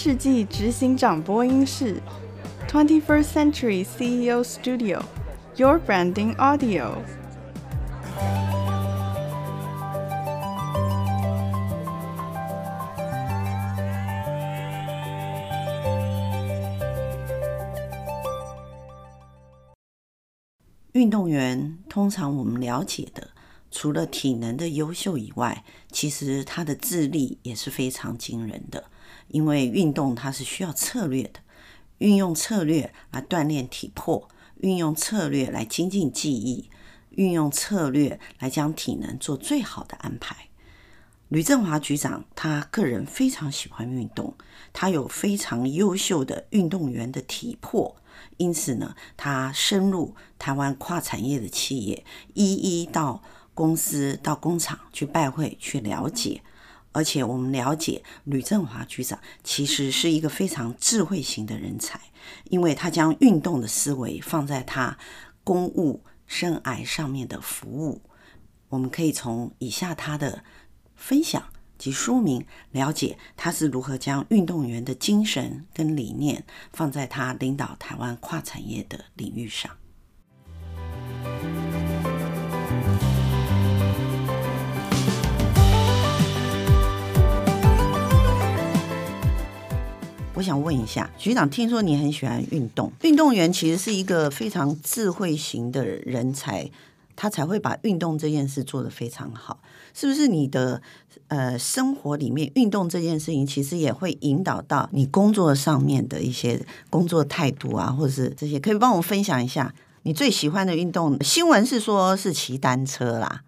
世纪执行长播音室，Twenty First Century CEO Studio，Your Branding Audio。运动员通常我们了解的，除了体能的优秀以外，其实他的智力也是非常惊人的。因为运动它是需要策略的，运用策略来锻炼体魄，运用策略来精进技艺，运用策略来将体能做最好的安排。吕振华局长他个人非常喜欢运动，他有非常优秀的运动员的体魄。因此呢，他深入台湾跨产业的企业，一一到公司、到工厂去拜会、去了解。而且我们了解，吕振华局长其实是一个非常智慧型的人才，因为他将运动的思维放在他公务生涯上面的服务。我们可以从以下他的分享。及说明，了解他是如何将运动员的精神跟理念放在他领导台湾跨产业的领域上。我想问一下局长，听说你很喜欢运动，运动员其实是一个非常智慧型的人才。他才会把运动这件事做得非常好，是不是？你的呃生活里面运动这件事情，其实也会引导到你工作上面的一些工作态度啊，或者是这些，可以帮我分享一下你最喜欢的运动？新闻是说是骑单车啦，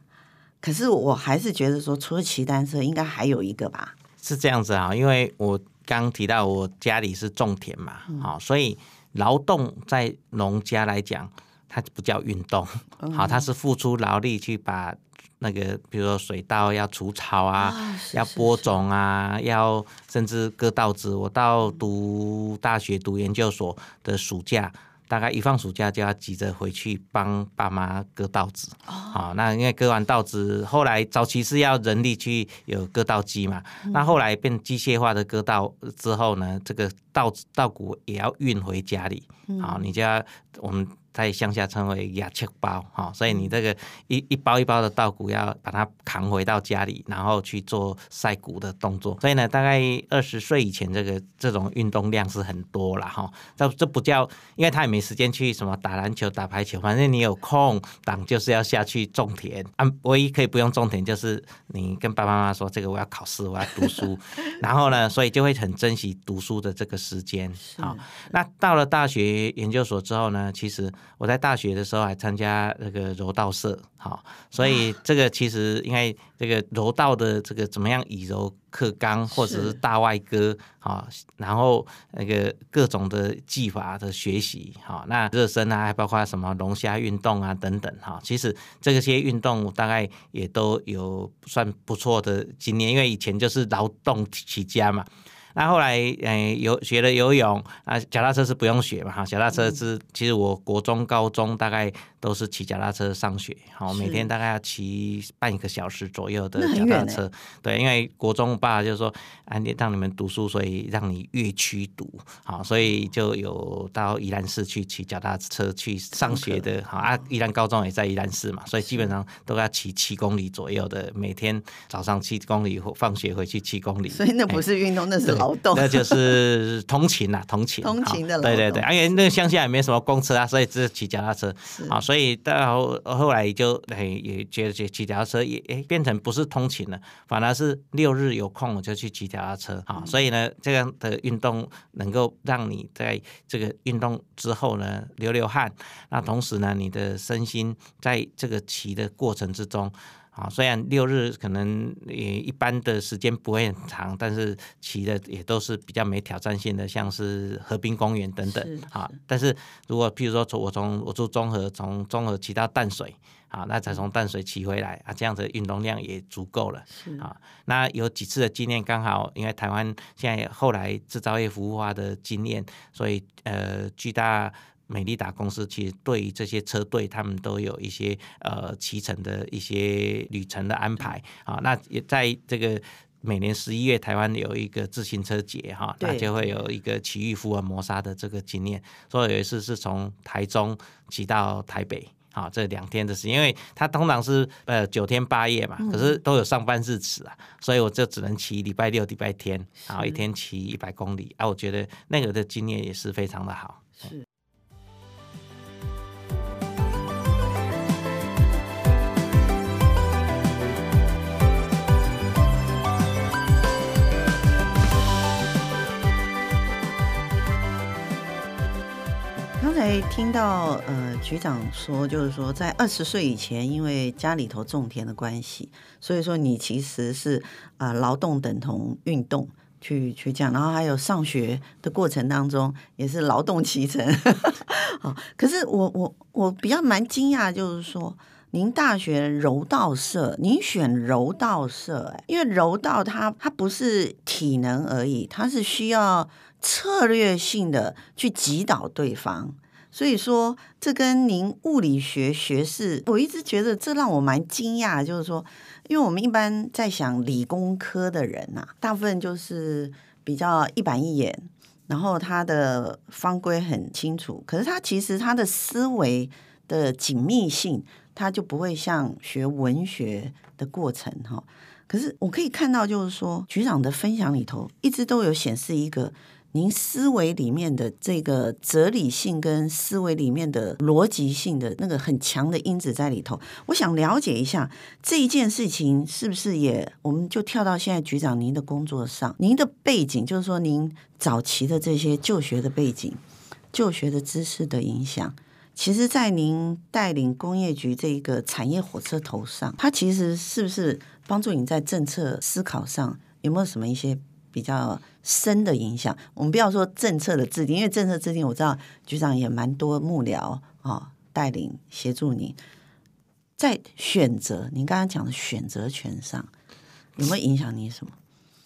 可是我还是觉得说，除了骑单车，应该还有一个吧？是这样子啊，因为我刚提到我家里是种田嘛，好，所以劳动在农家来讲。它不叫运动，好，它是付出劳力去把那个，比如说水稻要除草啊，要播种啊，要甚至割稻子。我到读大学、读研究所的暑假。大概一放暑假就要急着回去帮爸妈割稻子，好，那因为割完稻子，后来早期是要人力去有割稻机嘛，那后来变机械化的割稻之后呢，这个稻子稻谷也要运回家里，好，你就要我们在乡下称为压切包，哈，所以你这个一一包一包的稻谷要把它扛回到家里，然后去做晒谷的动作，所以呢，大概二十岁以前这个这种运动量是很多了哈，这这不叫，因为他也没。时间去什么打篮球、打排球，反正你有空档就是要下去种田。啊，唯一可以不用种田，就是你跟爸爸妈妈说：“这个我要考试，我要读书。”然后呢，所以就会很珍惜读书的这个时间。好，那到了大学研究所之后呢，其实我在大学的时候还参加那个柔道社。好，所以这个其实应该这个柔道的这个怎么样以柔克刚，或者是大外刈啊，然后那个各种的技法的学习，好，那热身啊，还包括什么龙虾运动啊等等哈，其实这些运动大概也都有算不错的经验，因为以前就是劳动起家嘛。那后来，诶，游学了游泳啊，脚踏车是不用学嘛，哈，脚踏车是其实我国中、高中大概都是骑脚踏车上学，好，每天大概要骑半个小时左右的脚踏车，对，因为国中爸就是说，啊，你让你们读书，所以让你越区读，好，所以就有到宜兰市去骑脚踏车去上学的，好啊，宜兰高中也在宜兰市嘛，所以基本上都要骑七公里左右的，每天早上七公里，放学回去七公里，所以那不是运动，那是。劳动，那就是通勤啊，通勤，通勤的劳动，对对对，因为那个乡下也没什么公车啊，所以只是骑脚踏车，啊，所以到后来就哎也觉得骑骑脚踏车也哎变成不是通勤了，反而是六日有空我就去骑脚踏车啊，所以呢这样的运动能够让你在这个运动之后呢流流汗，那同时呢你的身心在这个骑的过程之中。啊，虽然六日可能也一般的时间不会很长，但是骑的也都是比较没挑战性的，像是河滨公园等等。啊，但是如果譬如说从我从我住中和，从中和骑到淡水，啊，那才从淡水骑回来，啊，这样子运动量也足够了。啊，那有几次的经验刚好，因为台湾现在后来制造业服务化的经验，所以呃，巨大。美利达公司其实对于这些车队，他们都有一些呃骑乘的一些旅程的安排啊。那也在这个每年十一月台湾有一个自行车节哈，那就会有一个骑遇福尔摩沙的这个经验。所以有一次是从台中骑到台北。好，这两天的时间，因为它通常是呃九天八夜嘛，可是都有上班日子啊，所以我就只能骑礼拜六、礼拜天，然后一天骑一百公里啊，我觉得那个的经验也是非常的好。是。刚才听到呃局长说，就是说在二十岁以前，因为家里头种田的关系，所以说你其实是啊、呃、劳动等同运动去去讲，然后还有上学的过程当中也是劳动骑乘。好，可是我我我比较蛮惊讶，就是说您大学柔道社，您选柔道社，因为柔道它它不是体能而已，它是需要策略性的去击倒对方。所以说，这跟您物理学学士，我一直觉得这让我蛮惊讶。就是说，因为我们一般在想理工科的人呐，大部分就是比较一板一眼，然后他的方规很清楚。可是他其实他的思维的紧密性，他就不会像学文学的过程哈。可是我可以看到，就是说局长的分享里头，一直都有显示一个。您思维里面的这个哲理性跟思维里面的逻辑性的那个很强的因子在里头，我想了解一下这一件事情是不是也，我们就跳到现在局长您的工作上，您的背景就是说您早期的这些就学的背景、就学的知识的影响，其实在您带领工业局这一个产业火车头上，它其实是不是帮助你在政策思考上有没有什么一些？比较深的影响，我们不要说政策的制定，因为政策制定我知道局长也蛮多幕僚啊、哦，带领协助你，在选择您刚刚讲的选择权上，有没有影响你什么？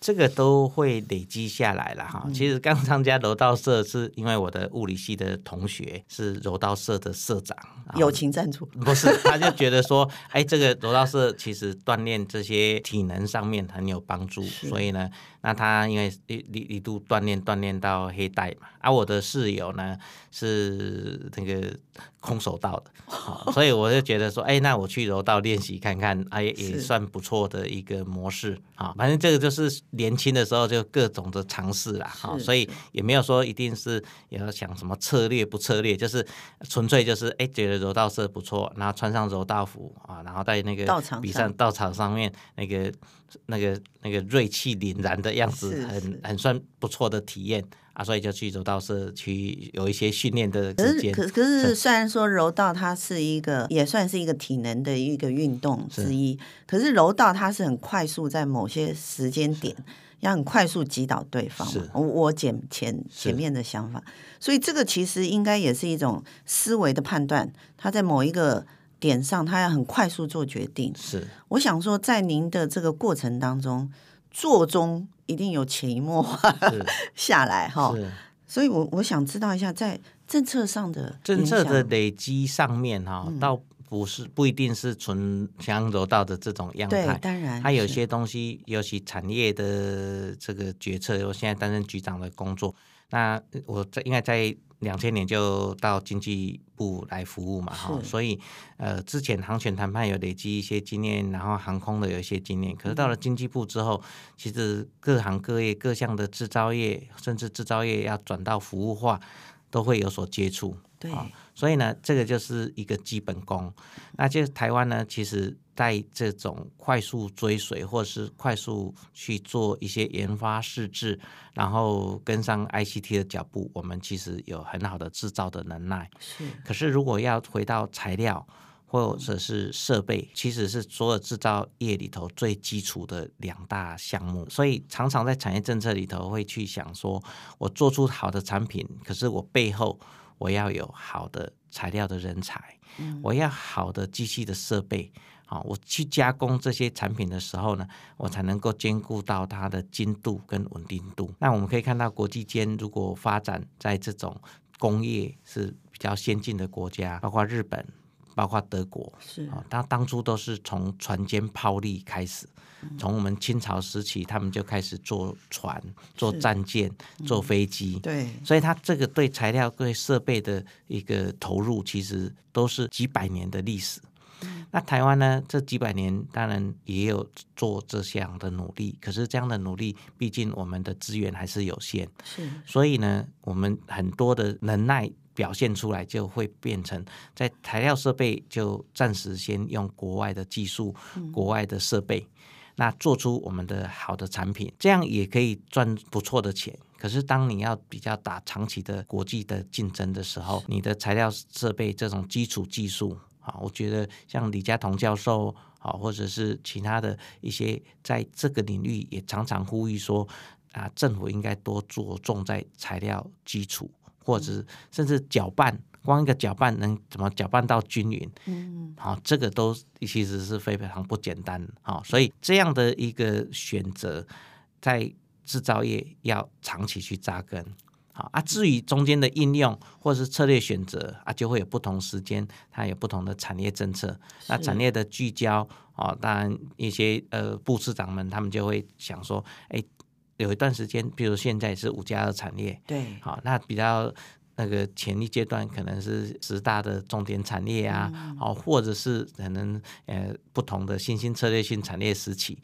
这个都会累积下来了哈。其实刚参加柔道社是因为我的物理系的同学是柔道社的社长，友情赞助。不是，他就觉得说，哎，这个柔道社其实锻炼这些体能上面很有帮助，所以呢，那他因为一一一度锻炼锻炼到黑带嘛，而、啊、我的室友呢是那个空手道的，所以我就觉得说，哎，那我去柔道练习看看，哎，也算不错的一个模式。啊。反正这个就是。年轻的时候就各种的尝试啦，哈，所以也没有说一定是也要想什么策略不策略，就是纯粹就是哎觉得柔道社不错，然后穿上柔道服啊，然后在那个比赛道场上面那个那个那个锐气凛然的样子，很很算不错的体验。啊，所以就去柔道社去有一些训练的时间。可是，可可是，虽然说柔道它是一个也算是一个体能的一个运动之一，是可是柔道它是很快速，在某些时间点要很快速击倒对方。嘛我我前前前面的想法，所以这个其实应该也是一种思维的判断。他在某一个点上，他要很快速做决定。是，我想说，在您的这个过程当中，做中。一定有潜移默化 下来哈，所以我我想知道一下，在政策上的政策的累积上面哈，嗯、倒不是不一定是纯像柔道的这种样态，对，当然，它有些东西，尤其产业的这个决策，我现在担任局长的工作，那我在应该在。两千年就到经济部来服务嘛，哈，所以呃，之前航权谈判有累积一些经验，然后航空的有一些经验，可是到了经济部之后，其实各行各业各项的制造业，甚至制造业要转到服务化，都会有所接触。对，所以呢，这个就是一个基本功。那就台湾呢，其实在这种快速追随，或是快速去做一些研发试制，然后跟上 ICT 的脚步，我们其实有很好的制造的能耐。是。可是如果要回到材料或者是设备，其实是所有制造业里头最基础的两大项目。所以常常在产业政策里头会去想说，我做出好的产品，可是我背后。我要有好的材料的人才，我要好的机器的设备，好，我去加工这些产品的时候呢，我才能够兼顾到它的精度跟稳定度。那我们可以看到，国际间如果发展在这种工业是比较先进的国家，包括日本、包括德国，是。啊，他当初都是从船坚炮利开始，从我们清朝时期，他们就开始做船、做战舰、做飞机，对，所以他这个对材料、对设备的一个投入，其实都是几百年的历史。那台湾呢？这几百年当然也有做这项的努力，可是这样的努力，毕竟我们的资源还是有限，是，所以呢，我们很多的能耐表现出来，就会变成在材料设备就暂时先用国外的技术、国外的设备，那做出我们的好的产品，这样也可以赚不错的钱。可是当你要比较打长期的国际的竞争的时候，你的材料设备这种基础技术。啊，我觉得像李家彤教授啊，或者是其他的一些在这个领域也常常呼吁说啊，政府应该多着重在材料基础，或者是甚至搅拌，光一个搅拌能怎么搅拌到均匀？嗯，好，这个都其实是非常不简单。好，所以这样的一个选择，在制造业要长期去扎根。好啊，至于中间的应用或者是策略选择啊，就会有不同时间，它有不同的产业政策。那产业的聚焦啊，当然一些呃部市长们他们就会想说，哎，有一段时间，比如现在是五加二产业，对，好，那比较那个前一阶段可能是十大的重点产业啊，好、嗯，或者是可能呃不同的新兴策略性产业时期。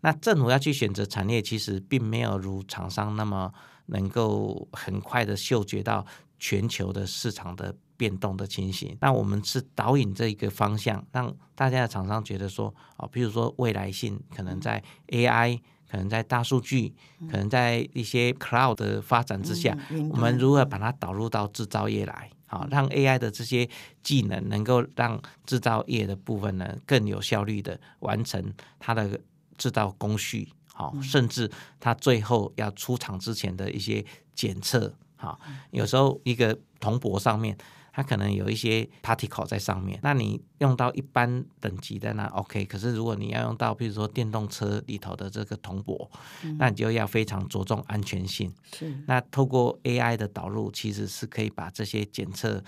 那政府要去选择产业，其实并没有如厂商那么。能够很快的嗅觉到全球的市场的变动的情形，那我们是导引这一个方向，让大家的厂商觉得说，哦，比如说未来性可能在 AI，可能在大数据，可能在一些 Cloud 的发展之下，我们如何把它导入到制造业来，啊，让 AI 的这些技能能够让制造业的部分呢更有效率的完成它的制造工序。好，甚至它最后要出厂之前的一些检测，好，有时候一个铜箔上面它可能有一些 particle 在上面，那你用到一般等级的那 OK，可是如果你要用到比如说电动车里头的这个铜箔，那你就要非常着重安全性。是，那透过 AI 的导入，其实是可以把这些检测。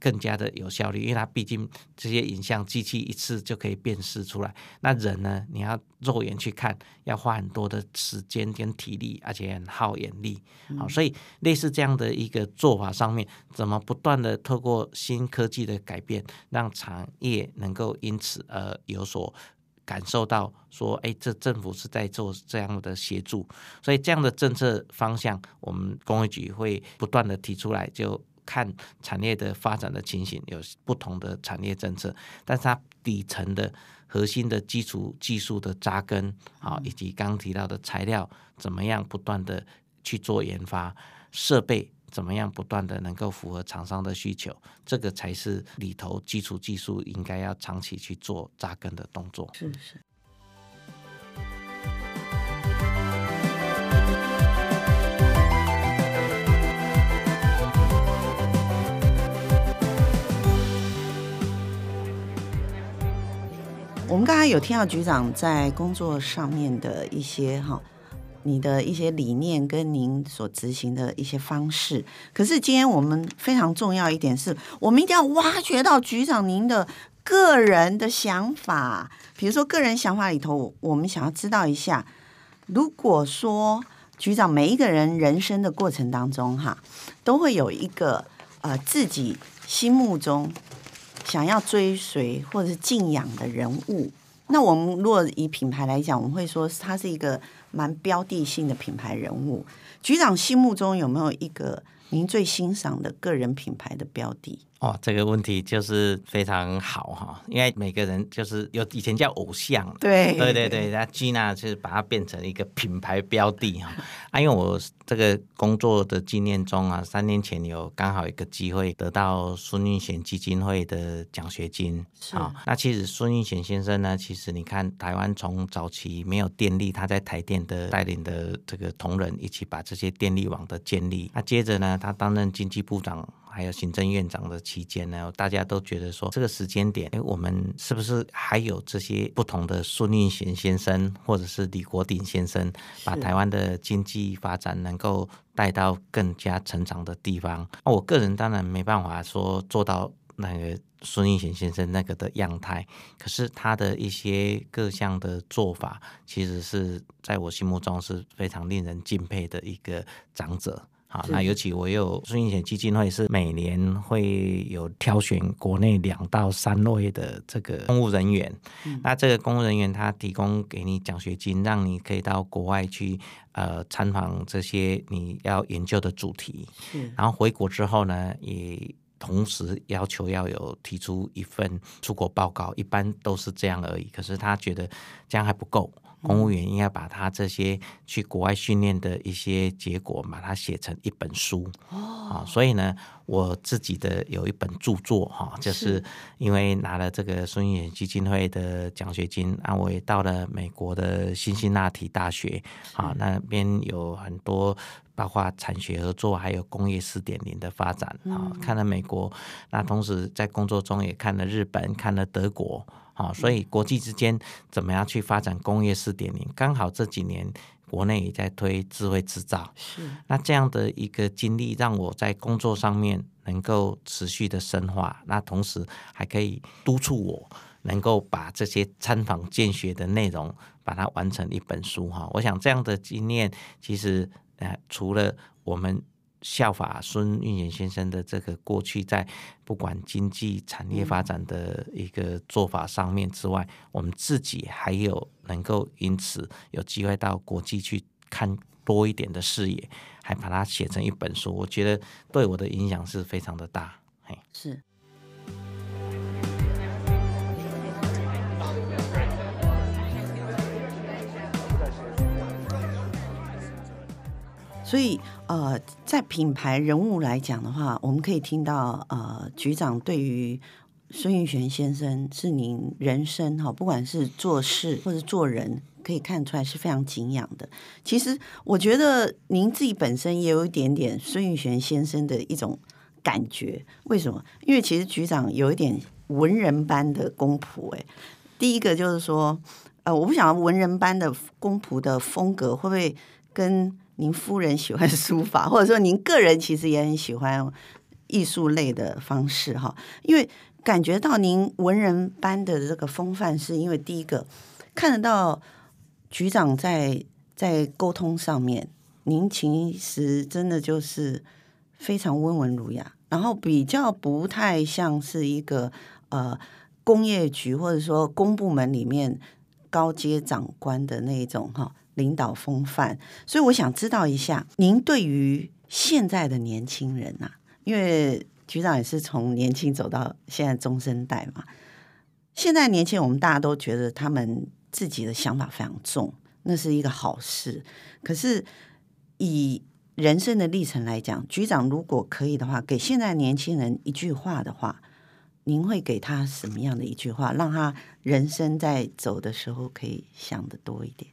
更加的有效率，因为它毕竟这些影像机器一次就可以辨识出来。那人呢，你要肉眼去看，要花很多的时间跟体力，而且很耗眼力。好、嗯，所以类似这样的一个做法上面，怎么不断的透过新科技的改变，让产业能够因此而有所感受到，说，哎，这政府是在做这样的协助。所以这样的政策方向，我们工业局会不断的提出来，就。看产业的发展的情形，有不同的产业政策，但是它底层的核心的基础技术的扎根啊，以及刚刚提到的材料怎么样不断的去做研发，设备怎么样不断的能够符合厂商的需求，这个才是里头基础技术应该要长期去做扎根的动作。是是。我们刚才有听到局长在工作上面的一些哈，你的一些理念跟您所执行的一些方式。可是今天我们非常重要一点是，我们一定要挖掘到局长您的个人的想法。比如说个人想法里头，我们想要知道一下，如果说局长每一个人人生的过程当中哈，都会有一个呃自己心目中。想要追随或者是敬仰的人物，那我们如果以品牌来讲，我们会说他是一个蛮标的性的品牌人物。局长心目中有没有一个您最欣赏的个人品牌的标的？哦，这个问题就是非常好哈，因为每个人就是有以前叫偶像，对对对对，那 Gina 就是把它变成一个品牌标的哈。啊，因为我这个工作的经验中啊，三年前有刚好一个机会得到孙运贤基金会的奖学金啊。那其实孙运贤先生呢，其实你看台湾从早期没有电力，他在台电的带领的这个同仁一起把这些电力网的建立。那接着呢，他担任经济部长。还有行政院长的期间呢，大家都觉得说这个时间点，哎，我们是不是还有这些不同的孙运璇先生，或者是李国鼎先生，把台湾的经济发展能够带到更加成长的地方？那我个人当然没办法说做到那个孙运贤先生那个的样态，可是他的一些各项的做法，其实是在我心目中是非常令人敬佩的一个长者。好，那尤其我有孙运贤基金会是每年会有挑选国内两到三位的这个公务人员，嗯、那这个公务人员他提供给你奖学金，让你可以到国外去呃参访这些你要研究的主题，嗯、然后回国之后呢，也同时要求要有提出一份出国报告，一般都是这样而已，可是他觉得这样还不够。公务员应该把他这些去国外训练的一些结果，把它写成一本书。哦，所以呢，我自己的有一本著作哈，就是因为拿了这个孙运璇基金会的奖学金，啊，我也到了美国的辛辛那提大学，啊，那边有很多包括产学合作，还有工业四点零的发展啊，看了美国，那同时在工作中也看了日本，看了德国。好，所以国际之间怎么样去发展工业四点零？刚好这几年国内也在推智慧制造，是那这样的一个经历，让我在工作上面能够持续的深化，那同时还可以督促我能够把这些参访见学的内容把它完成一本书哈。我想这样的经验，其实呃，除了我们。效法孙运璇先生的这个过去，在不管经济产业发展的一个做法上面之外，我们自己还有能够因此有机会到国际去看多一点的视野，还把它写成一本书，我觉得对我的影响是非常的大。嘿，是。所以，呃，在品牌人物来讲的话，我们可以听到，呃，局长对于孙运璇先生是您人生哈，不管是做事或者做人，可以看出来是非常敬仰的。其实，我觉得您自己本身也有一点点孙运璇先生的一种感觉。为什么？因为其实局长有一点文人般的公仆。哎，第一个就是说，呃，我不晓得文人般的公仆的风格会不会跟。您夫人喜欢书法，或者说您个人其实也很喜欢艺术类的方式哈，因为感觉到您文人般的这个风范，是因为第一个看得到局长在在沟通上面，您其实真的就是非常温文儒雅，然后比较不太像是一个呃工业局或者说公部门里面高阶长官的那一种哈。领导风范，所以我想知道一下，您对于现在的年轻人呐、啊，因为局长也是从年轻走到现在中生代嘛。现在年轻人，我们大家都觉得他们自己的想法非常重，那是一个好事。可是以人生的历程来讲，局长如果可以的话，给现在年轻人一句话的话，您会给他什么样的一句话，让他人生在走的时候可以想得多一点？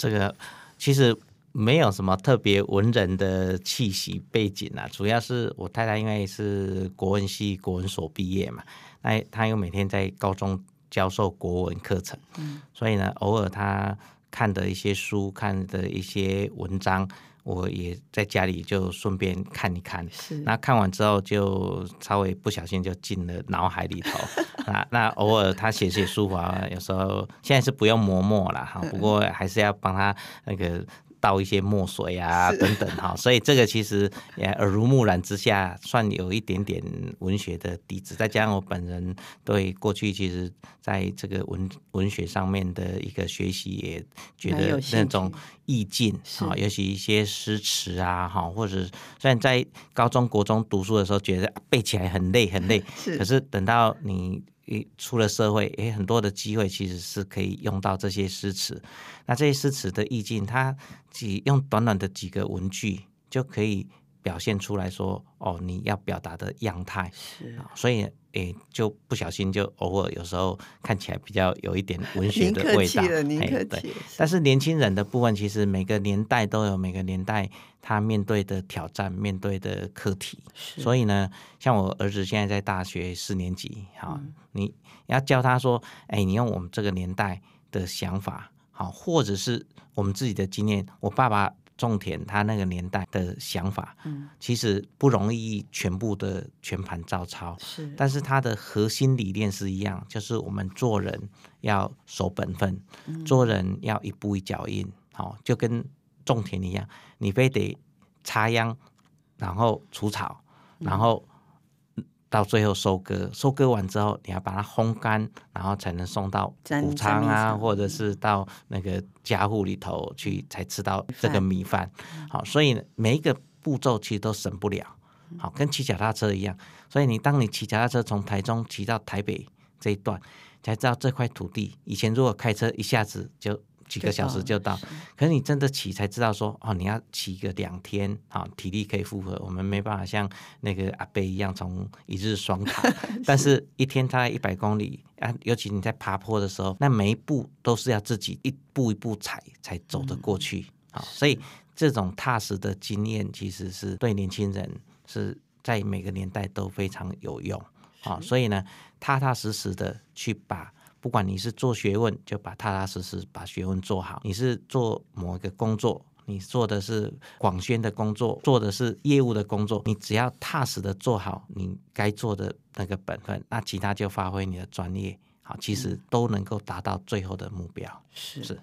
这个其实没有什么特别文人的气息背景啊，主要是我太太因为是国文系国文所毕业嘛，那她又每天在高中教授国文课程，嗯，所以呢，偶尔她看的一些书，看的一些文章。我也在家里就顺便看一看，是那看完之后就稍微不小心就进了脑海里头 那。那偶尔他写写书法，有时候现在是不用磨墨了哈，不过还是要帮他那个。倒一些墨水啊，等等哈，所以这个其实也耳濡目染之下，算有一点点文学的底子。再加上我本人对过去其实在这个文文学上面的一个学习，也觉得那种意境啊，尤其一些诗词啊哈，或者虽然在高中国中读书的时候觉得背起来很累很累，是，可是等到你。一出了社会，诶，很多的机会其实是可以用到这些诗词。那这些诗词的意境，它只用短短的几个文句就可以表现出来说，哦，你要表达的样态。是，所以。诶，就不小心就偶尔有时候看起来比较有一点文学的味道。您客气了，对。但是年轻人的部分，其实每个年代都有每个年代他面对的挑战、面对的课题。所以呢，像我儿子现在在大学四年级，好，嗯、你要教他说，哎，你用我们这个年代的想法，好，或者是我们自己的经验。我爸爸。种田他那个年代的想法，嗯，其实不容易全部的全盘照抄，是，但是他的核心理念是一样，就是我们做人要守本分，嗯、做人要一步一脚印，好，就跟种田一样，你非得插秧，然后除草，然后。到最后收割，收割完之后，你要把它烘干，然后才能送到谷仓啊，或者是到那个家户里头去，才吃到这个米饭。好，所以每一个步骤其实都省不了。好，跟骑脚踏车一样。所以你当你骑脚踏车从台中骑到台北这一段，才知道这块土地以前如果开车一下子就。几个小时就到，可是你真的骑才知道说哦，你要骑个两天，好，体力可以负荷。我们没办法像那个阿贝一样从一日双塔，但是一天大概一百公里啊，尤其你在爬坡的时候，那每一步都是要自己一步一步踩才走得过去。好，所以这种踏实的经验其实是对年轻人是在每个年代都非常有用。好，所以呢，踏踏实实的去把。不管你是做学问，就把踏踏实实把学问做好；你是做某一个工作，你做的是广宣的工作，做的是业务的工作，你只要踏实的做好你该做的那个本分，那其他就发挥你的专业，好，其实都能够达到最后的目标。是是。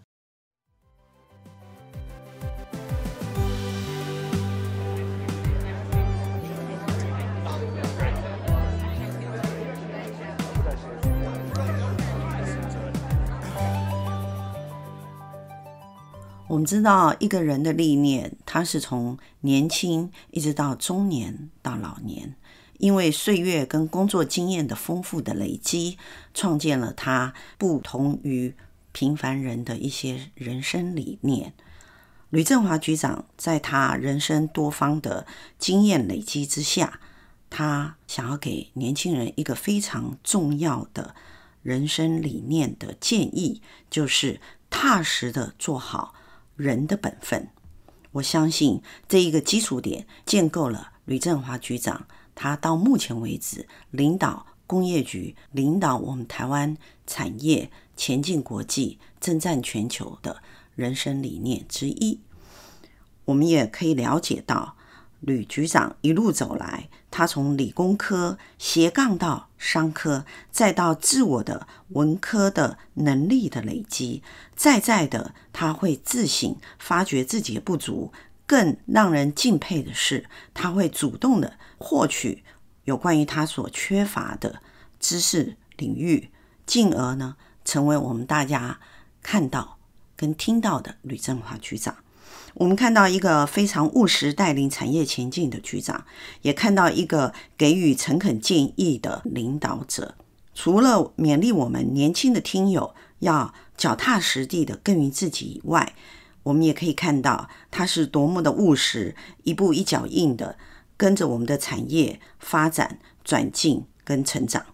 我们知道一个人的历练，他是从年轻一直到中年到老年，因为岁月跟工作经验的丰富的累积，创建了他不同于平凡人的一些人生理念。吕振华局长在他人生多方的经验累积之下，他想要给年轻人一个非常重要的人生理念的建议，就是踏实的做好。人的本分，我相信这一个基础点建构了吕振华局长，他到目前为止领导工业局、领导我们台湾产业前进国际、征战全球的人生理念之一。我们也可以了解到。吕局长一路走来，他从理工科斜杠到商科，再到自我的文科的能力的累积，再再的他会自省，发觉自己的不足。更让人敬佩的是，他会主动的获取有关于他所缺乏的知识领域，进而呢，成为我们大家看到跟听到的吕振华局长。我们看到一个非常务实带领产业前进的局长，也看到一个给予诚恳建议的领导者。除了勉励我们年轻的听友要脚踏实地的耕耘自己以外，我们也可以看到他是多么的务实，一步一脚印的跟着我们的产业发展、转进跟成长。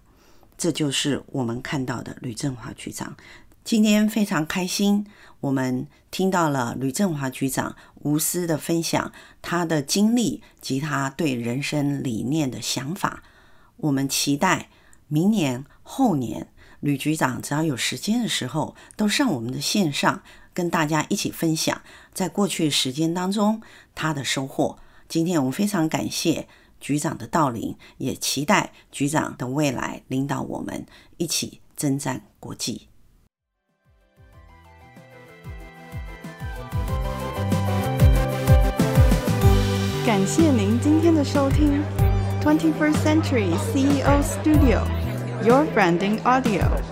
这就是我们看到的吕振华局长。今天非常开心，我们听到了吕振华局长无私的分享他的经历及他对人生理念的想法。我们期待明年后年，吕局长只要有时间的时候，都上我们的线上跟大家一起分享在过去时间当中他的收获。今天我们非常感谢局长的到临，也期待局长的未来领导我们一起征战国际。感谢您今天的收听，Twenty First Century CEO Studio，Your Branding Audio。